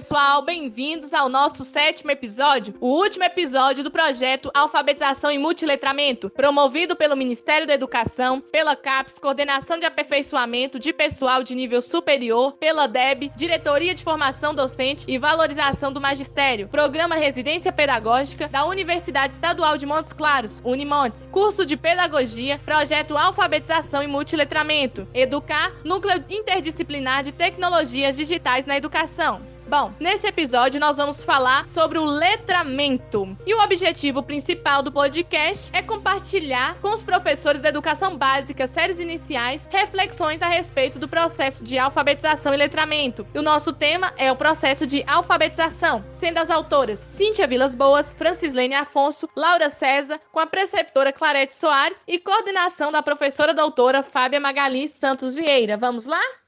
pessoal, bem-vindos ao nosso sétimo episódio, o último episódio do projeto Alfabetização e Multiletramento, promovido pelo Ministério da Educação, pela CAPES, Coordenação de Aperfeiçoamento de Pessoal de Nível Superior, pela DEB, Diretoria de Formação Docente e Valorização do Magistério, Programa Residência Pedagógica da Universidade Estadual de Montes Claros, Unimontes, curso de Pedagogia, projeto Alfabetização e Multiletramento, Educar, Núcleo Interdisciplinar de Tecnologias Digitais na Educação. Bom, nesse episódio nós vamos falar sobre o letramento. E o objetivo principal do podcast é compartilhar com os professores da educação básica, séries iniciais, reflexões a respeito do processo de alfabetização e letramento. E o nosso tema é o processo de alfabetização, sendo as autoras Cíntia Vilas Boas, Francislene Afonso, Laura César, com a preceptora Clarete Soares e coordenação da professora doutora Fábia Magali Santos Vieira. Vamos lá?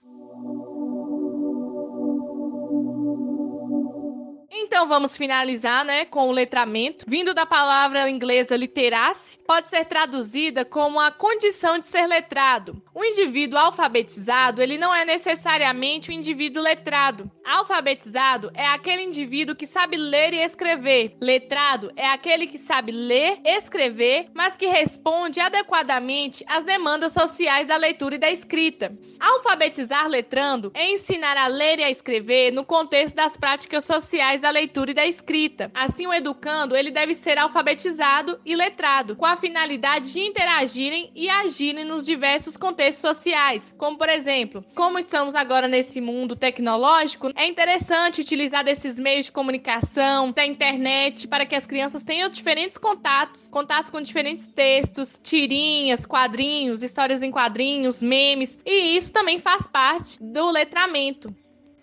Então vamos finalizar, né, com o letramento. Vindo da palavra inglesa literacy, pode ser traduzida como a condição de ser letrado. O indivíduo alfabetizado, ele não é necessariamente o um indivíduo letrado. Alfabetizado é aquele indivíduo que sabe ler e escrever. Letrado é aquele que sabe ler, escrever, mas que responde adequadamente às demandas sociais da leitura e da escrita. Alfabetizar letrando é ensinar a ler e a escrever no contexto das práticas sociais da leitura e da escrita. Assim, o educando, ele deve ser alfabetizado e letrado, com a finalidade de interagirem e agirem nos diversos contextos sociais, como por exemplo, como estamos agora nesse mundo tecnológico, é interessante utilizar desses meios de comunicação, da internet, para que as crianças tenham diferentes contatos, contatos com diferentes textos, tirinhas, quadrinhos, histórias em quadrinhos, memes, e isso também faz parte do letramento.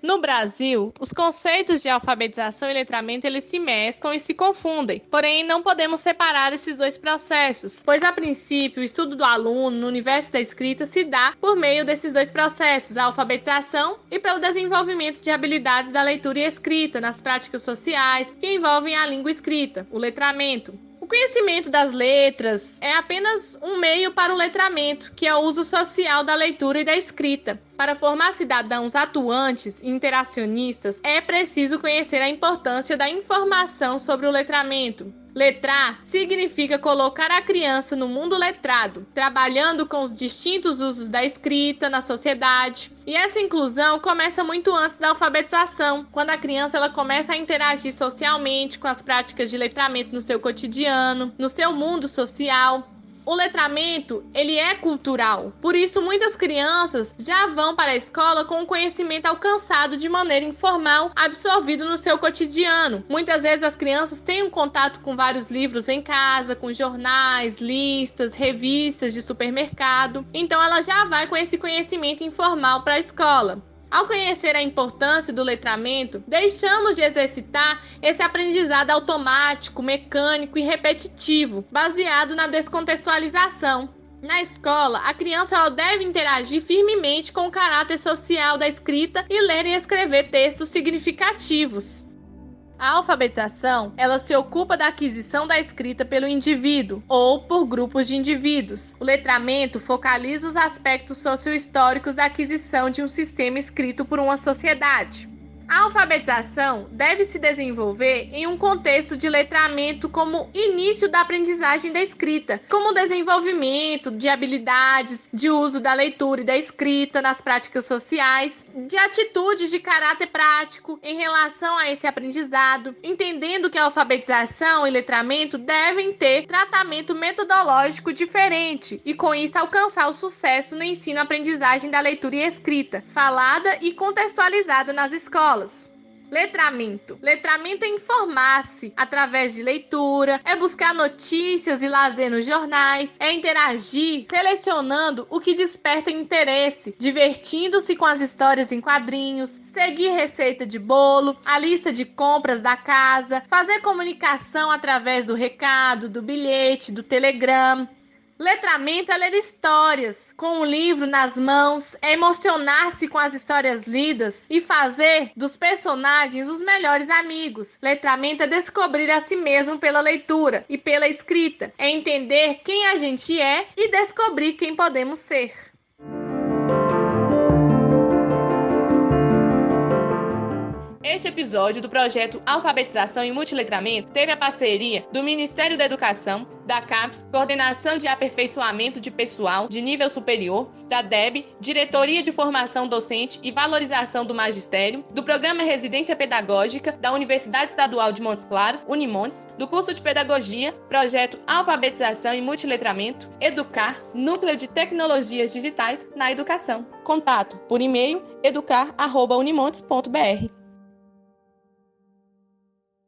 No Brasil, os conceitos de alfabetização e letramento eles se mesclam e se confundem. Porém, não podemos separar esses dois processos, pois a princípio o estudo do aluno no universo da escrita se dá por meio desses dois processos, a alfabetização e pelo desenvolvimento de habilidades da leitura e escrita nas práticas sociais que envolvem a língua escrita, o letramento conhecimento das letras é apenas um meio para o letramento, que é o uso social da leitura e da escrita. Para formar cidadãos atuantes e interacionistas, é preciso conhecer a importância da informação sobre o letramento, Letrar significa colocar a criança no mundo letrado, trabalhando com os distintos usos da escrita na sociedade. E essa inclusão começa muito antes da alfabetização, quando a criança ela começa a interagir socialmente com as práticas de letramento no seu cotidiano, no seu mundo social o letramento, ele é cultural. Por isso, muitas crianças já vão para a escola com o conhecimento alcançado de maneira informal, absorvido no seu cotidiano. Muitas vezes as crianças têm um contato com vários livros em casa, com jornais, listas, revistas de supermercado. Então ela já vai com esse conhecimento informal para a escola. Ao conhecer a importância do letramento, deixamos de exercitar esse aprendizado automático, mecânico e repetitivo, baseado na descontextualização. Na escola, a criança ela deve interagir firmemente com o caráter social da escrita e ler e escrever textos significativos. A alfabetização, ela se ocupa da aquisição da escrita pelo indivíduo ou por grupos de indivíduos. O letramento focaliza os aspectos sociohistóricos da aquisição de um sistema escrito por uma sociedade. A alfabetização deve se desenvolver em um contexto de letramento como início da aprendizagem da escrita, como desenvolvimento de habilidades de uso da leitura e da escrita nas práticas sociais, de atitudes de caráter prático em relação a esse aprendizado, entendendo que a alfabetização e letramento devem ter tratamento metodológico diferente e com isso alcançar o sucesso no ensino-aprendizagem da leitura e escrita, falada e contextualizada nas escolas escolas. Letramento. Letramento é informar-se através de leitura, é buscar notícias e lazer nos jornais, é interagir selecionando o que desperta interesse, divertindo-se com as histórias em quadrinhos, seguir receita de bolo, a lista de compras da casa, fazer comunicação através do recado, do bilhete, do telegrama, Letramento é ler histórias com o livro nas mãos, é emocionar-se com as histórias lidas e fazer dos personagens os melhores amigos. Letramento é descobrir a si mesmo pela leitura e pela escrita, é entender quem a gente é e descobrir quem podemos ser. Este episódio do projeto Alfabetização e Multiletramento teve a parceria do Ministério da Educação, da CAPES, Coordenação de Aperfeiçoamento de Pessoal de Nível Superior, da DEB, Diretoria de Formação Docente e Valorização do Magistério, do Programa Residência Pedagógica da Universidade Estadual de Montes Claros, Unimontes, do curso de Pedagogia, Projeto Alfabetização e Multiletramento, Educar, Núcleo de Tecnologias Digitais na Educação. Contato por e-mail educar.unimontes.br.